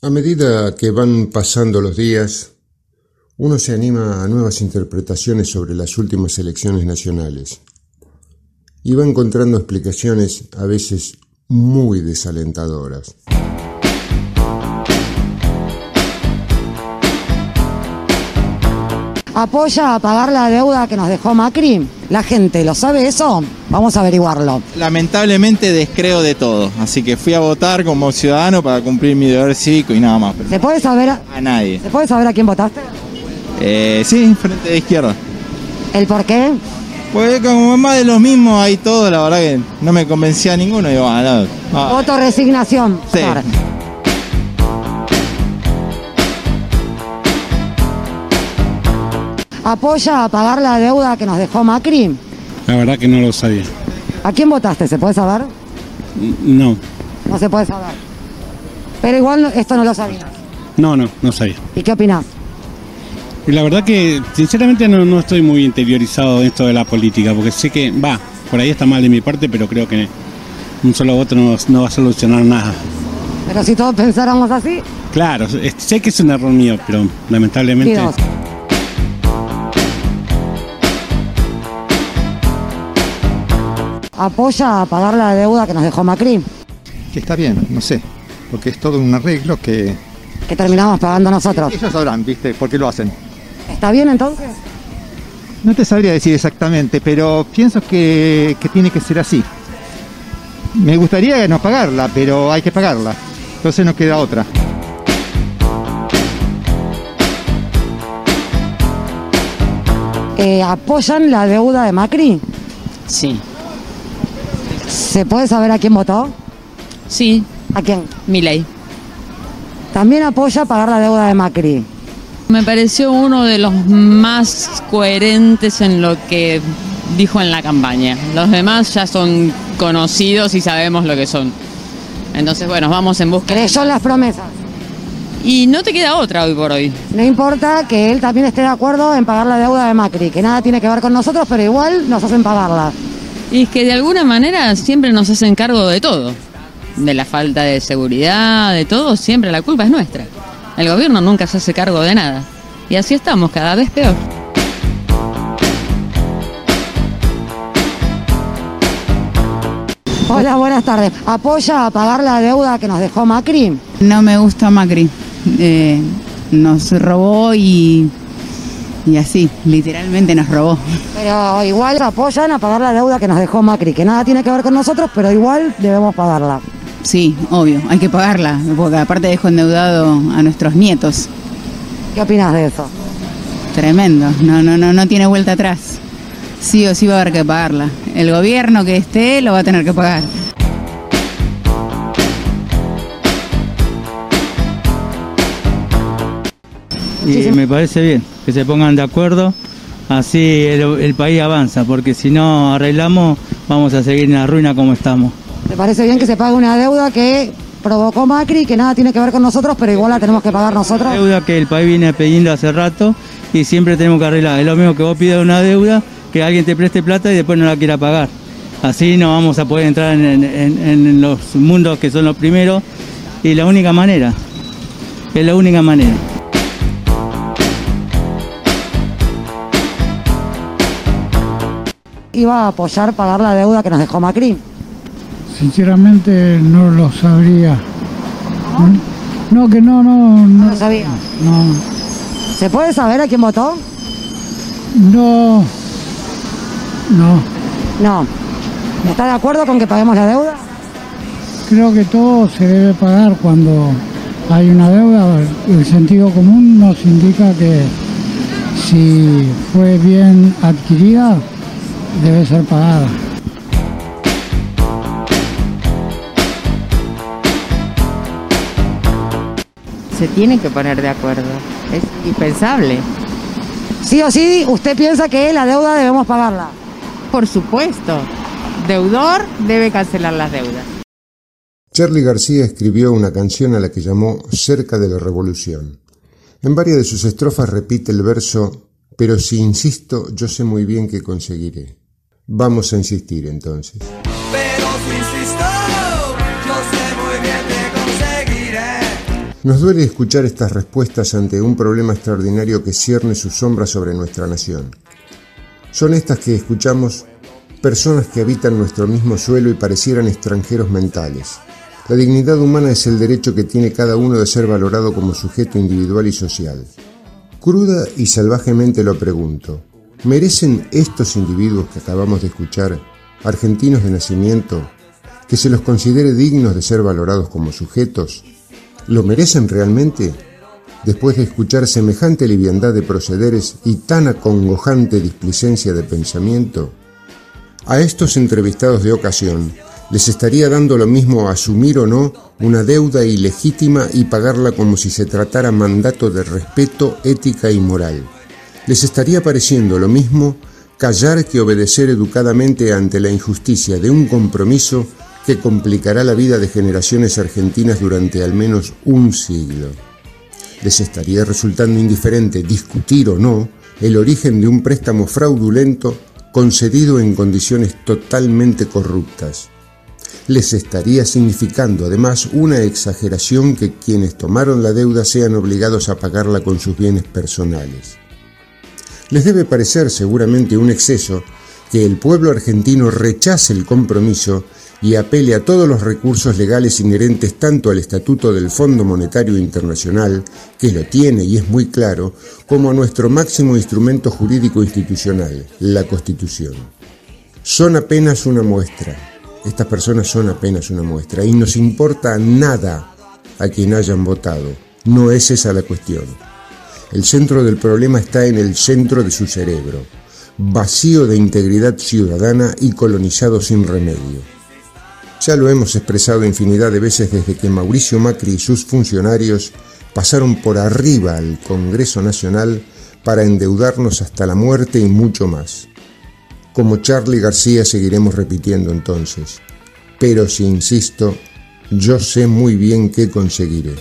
A medida que van pasando los días, uno se anima a nuevas interpretaciones sobre las últimas elecciones nacionales y va encontrando explicaciones a veces muy desalentadoras. apoya a pagar la deuda que nos dejó Macri? ¿La gente lo sabe eso? Vamos a averiguarlo. Lamentablemente descreo de todo, así que fui a votar como ciudadano para cumplir mi deber cívico y nada más. ¿Se puede saber a, a nadie. ¿Se puede saber a quién votaste? Eh, sí, frente de izquierda. ¿El por qué? Pues como más de los mismos hay todo, la verdad que no me convencía ninguno. Digo, ah, no, ah. Voto resignación. Sí. ¿Apoya a pagar la deuda que nos dejó Macri? La verdad que no lo sabía. ¿A quién votaste? ¿Se puede saber? No, No se puede saber. Pero igual esto no lo sabías. no, no, no sabía. ¿Y qué opinás? Y la verdad que sinceramente no, no estoy muy interiorizado en esto de la política, porque sé que va, por ahí está mal de mi parte, pero creo que un solo voto no, no va a solucionar nada. Pero si todos pensáramos así, Claro, sé que es un error mío, pero lamentablemente... ¿Apoya a pagar la deuda que nos dejó Macri? que está bien, no sé, porque es todo un arreglo que Que terminamos pagando nosotros. ellos sabrán, ¿viste? ¿Por qué lo hacen? ¿Está bien entonces? No te sabría decir exactamente, pero pienso que, que tiene que ser así. Me gustaría no pagarla, pero hay que pagarla. Entonces no queda otra. Eh, ¿Apoyan la deuda de Macri? Sí, ¿Se puede saber a quién votó? sí, ¿A quién? mi ley. También apoya pagar la deuda de Macri. Me pareció uno de los más coherentes en lo que dijo en la campaña. Los demás ya son conocidos y sabemos lo que son. Entonces, bueno, vamos en busca. Creyó las promesas. Y no te queda otra hoy por hoy. No importa que él también esté de acuerdo en pagar la deuda de Macri, que nada tiene que ver con nosotros, pero igual nos hacen pagarla. Y es que de alguna manera siempre nos hacen cargo de todo. De la falta de seguridad, de todo, siempre la culpa es nuestra. El gobierno nunca se hace cargo de nada. Y así estamos, cada vez peor. Hola, buenas tardes. ¿Apoya a pagar la deuda que nos dejó Macri? No me gusta Macri. Eh, nos robó y, y así, literalmente nos robó. Pero igual apoyan a pagar la deuda que nos dejó Macri, que nada tiene que ver con nosotros, pero igual debemos pagarla. Sí, obvio, hay que pagarla, porque aparte dejo endeudado a nuestros nietos. ¿Qué opinas de eso? Tremendo, no, no, no, no tiene vuelta atrás. Sí o sí va a haber que pagarla. El gobierno que esté lo va a tener que pagar. Y me parece bien que se pongan de acuerdo, así el, el país avanza, porque si no arreglamos vamos a seguir en la ruina como estamos. ¿Te parece bien que se pague una deuda que provocó Macri, que nada tiene que ver con nosotros, pero igual la tenemos que pagar nosotros? Deuda que el país viene pidiendo hace rato y siempre tenemos que arreglar. Es lo mismo que vos pidas una deuda, que alguien te preste plata y después no la quiera pagar. Así no vamos a poder entrar en, en- en- en los mundos que son los primeros y la única manera, es la única manera. ¿Iba a apoyar pagar la deuda que nos dejó Macri? Sinceramente no lo sabría. No, que no, no, No no, lo sabía. no, ¿Se puede saber a quién votó? no, no. No. ¿Está de acuerdo con que paguemos la deuda? Creo que todo se debe pagar cuando hay una deuda. El sentido común nos indica que si fue bien adquirida, debe ser pagada. se tienen que poner de acuerdo. Es indispensable. Sí o sí, usted piensa que la deuda debemos pagarla. Por supuesto. Deudor debe cancelar las deudas. Charlie García escribió una canción a la que llamó Cerca de la Revolución. En varias de sus estrofas repite el verso Pero si insisto, yo sé muy bien que conseguiré. Vamos a insistir entonces. Pero si insisto, yo sé muy bien que conseguiré. Nos duele escuchar estas respuestas ante un problema extraordinario que cierne su sombra sobre nuestra nación. Son estas que escuchamos personas que habitan nuestro mismo suelo y parecieran extranjeros mentales. La dignidad humana es el derecho que tiene cada uno de ser valorado como sujeto individual y social. Cruda y salvajemente lo pregunto, ¿merecen estos individuos que acabamos de escuchar, argentinos de nacimiento, que se los considere dignos de ser valorados como sujetos? ¿Lo merecen realmente? Después de escuchar semejante liviandad de procederes y tan acongojante displicencia de pensamiento, a estos entrevistados de ocasión les estaría dando lo mismo asumir o no una deuda ilegítima y pagarla como si se tratara mandato de respeto, ética y moral. Les estaría pareciendo lo mismo callar que obedecer educadamente ante la injusticia de un compromiso que complicará la vida de generaciones argentinas durante al menos un siglo. Les estaría resultando indiferente discutir o no el origen de un préstamo fraudulento concedido en condiciones totalmente corruptas. Les estaría significando además una exageración que quienes tomaron la deuda sean obligados a pagarla con sus bienes personales. Les debe parecer seguramente un exceso que el pueblo argentino rechace el compromiso y apele a todos los recursos legales inherentes tanto al Estatuto del Fondo Monetario Internacional, que lo tiene y es muy claro, como a nuestro máximo instrumento jurídico institucional, la Constitución. Son apenas una muestra. Estas personas son apenas una muestra y nos importa nada a quien hayan votado. No es esa la cuestión. El centro del problema está en el centro de su cerebro, vacío de integridad ciudadana y colonizado sin remedio. Ya lo hemos expresado infinidad de veces desde que Mauricio Macri y sus funcionarios pasaron por arriba al Congreso Nacional para endeudarnos hasta la muerte y mucho más. Como Charlie García seguiremos repitiendo entonces, pero si insisto, yo sé muy bien qué conseguiré.